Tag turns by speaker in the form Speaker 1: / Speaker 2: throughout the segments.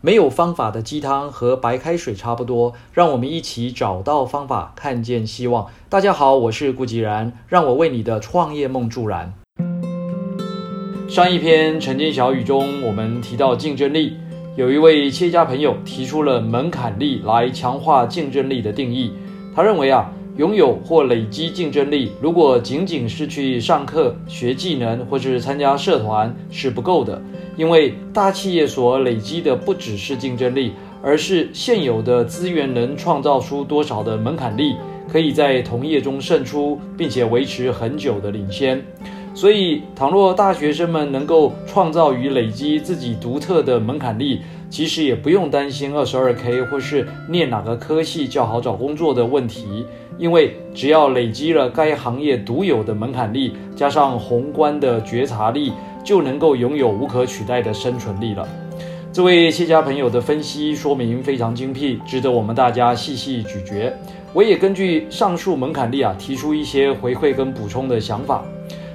Speaker 1: 没有方法的鸡汤和白开水差不多，让我们一起找到方法，看见希望。大家好，我是顾吉然，让我为你的创业梦助燃。上一篇《沉浸小语》中，我们提到竞争力，有一位企业家朋友提出了门槛力来强化竞争力的定义。他认为啊，拥有或累积竞争力，如果仅仅是去上课学技能或是参加社团是不够的。因为大企业所累积的不只是竞争力，而是现有的资源能创造出多少的门槛力，可以在同业中胜出，并且维持很久的领先。所以，倘若大学生们能够创造与累积自己独特的门槛力，其实也不用担心二十二 K 或是念哪个科系较好找工作的问题，因为只要累积了该行业独有的门槛力，加上宏观的觉察力。就能够拥有无可取代的生存力了。这位谢家朋友的分析说明非常精辟，值得我们大家细细咀嚼。我也根据上述门槛力啊，提出一些回馈跟补充的想法。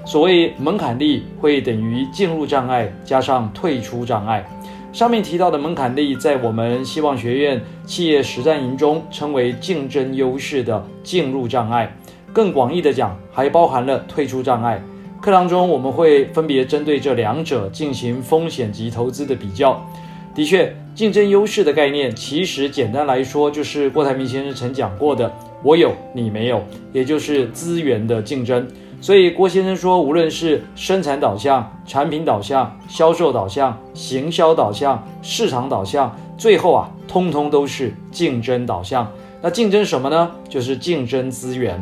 Speaker 1: 所谓门槛力，会等于进入障碍加上退出障碍。上面提到的门槛力，在我们希望学院企业实战营中称为竞争优势的进入障碍。更广义的讲，还包含了退出障碍。课堂中，我们会分别针对这两者进行风险及投资的比较。的确，竞争优势的概念，其实简单来说，就是郭台铭先生曾讲过的“我有，你没有”，也就是资源的竞争。所以，郭先生说，无论是生产导向、产品导向、销售导向、行销导向、市场导向，最后啊，通通都是竞争导向。那竞争什么呢？就是竞争资源。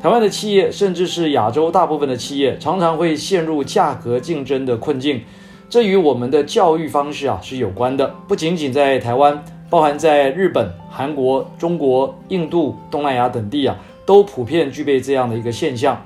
Speaker 1: 台湾的企业，甚至是亚洲大部分的企业，常常会陷入价格竞争的困境。这与我们的教育方式啊是有关的。不仅仅在台湾，包含在日本、韩国、中国、印度、东南亚等地啊，都普遍具备这样的一个现象。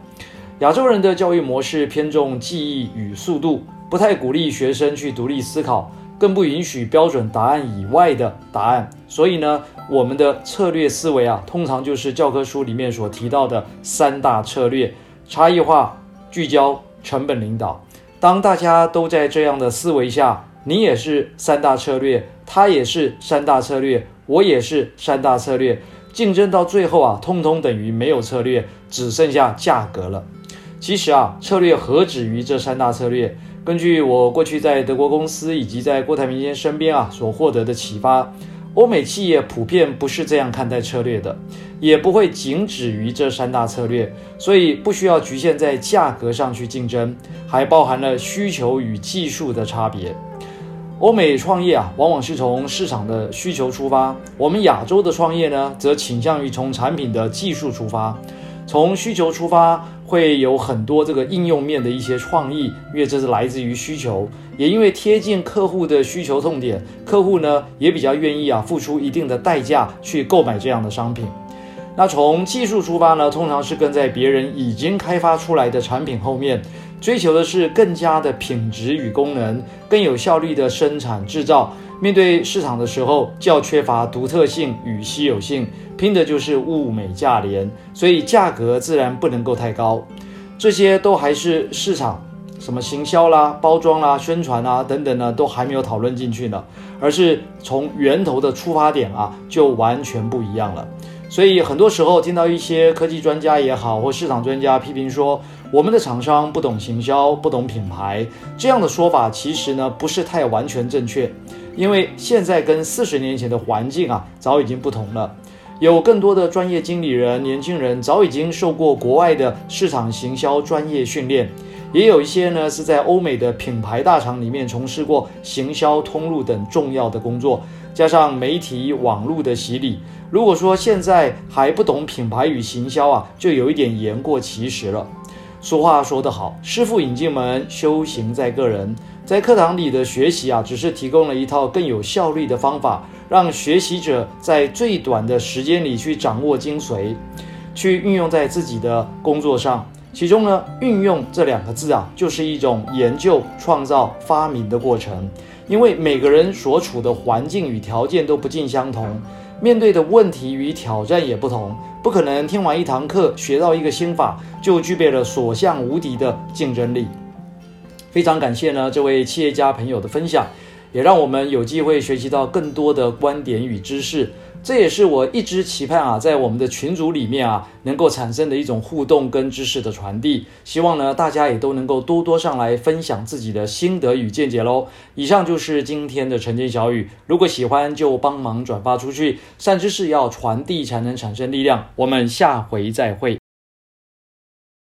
Speaker 1: 亚洲人的教育模式偏重记忆与速度，不太鼓励学生去独立思考。更不允许标准答案以外的答案，所以呢，我们的策略思维啊，通常就是教科书里面所提到的三大策略：差异化、聚焦、成本领导。当大家都在这样的思维下，你也是三大策略，他也是三大策略，我也是三大策略，竞争到最后啊，通通等于没有策略，只剩下价格了。其实啊，策略何止于这三大策略？根据我过去在德国公司以及在郭台铭先生身边啊所获得的启发，欧美企业普遍不是这样看待策略的，也不会仅止于这三大策略，所以不需要局限在价格上去竞争，还包含了需求与技术的差别。欧美创业啊，往往是从市场的需求出发，我们亚洲的创业呢，则倾向于从产品的技术出发，从需求出发。会有很多这个应用面的一些创意，因为这是来自于需求，也因为贴近客户的需求痛点，客户呢也比较愿意啊付出一定的代价去购买这样的商品。那从技术出发呢，通常是跟在别人已经开发出来的产品后面，追求的是更加的品质与功能，更有效率的生产制造。面对市场的时候，较缺乏独特性与稀有性，拼的就是物美价廉，所以价格自然不能够太高。这些都还是市场什么行销啦、包装啦、宣传啊等等呢，都还没有讨论进去呢，而是从源头的出发点啊，就完全不一样了。所以很多时候听到一些科技专家也好，或市场专家批评说，我们的厂商不懂行销、不懂品牌，这样的说法其实呢不是太完全正确。因为现在跟四十年前的环境啊，早已经不同了。有更多的专业经理人、年轻人早已经受过国外的市场行销专业训练，也有一些呢是在欧美的品牌大厂里面从事过行销通路等重要的工作，加上媒体网络的洗礼。如果说现在还不懂品牌与行销啊，就有一点言过其实了。俗话说得好，师傅引进门，修行在个人。在课堂里的学习啊，只是提供了一套更有效率的方法，让学习者在最短的时间里去掌握精髓，去运用在自己的工作上。其中呢，运用这两个字啊，就是一种研究、创造、发明的过程。因为每个人所处的环境与条件都不尽相同，面对的问题与挑战也不同。不可能听完一堂课学到一个心法就具备了所向无敌的竞争力。非常感谢呢这位企业家朋友的分享，也让我们有机会学习到更多的观点与知识。这也是我一直期盼啊，在我们的群组里面啊，能够产生的一种互动跟知识的传递。希望呢，大家也都能够多多上来分享自己的心得与见解喽。以上就是今天的晨间小语，如果喜欢就帮忙转发出去。善知识要传递才能产生力量。我们下回再会。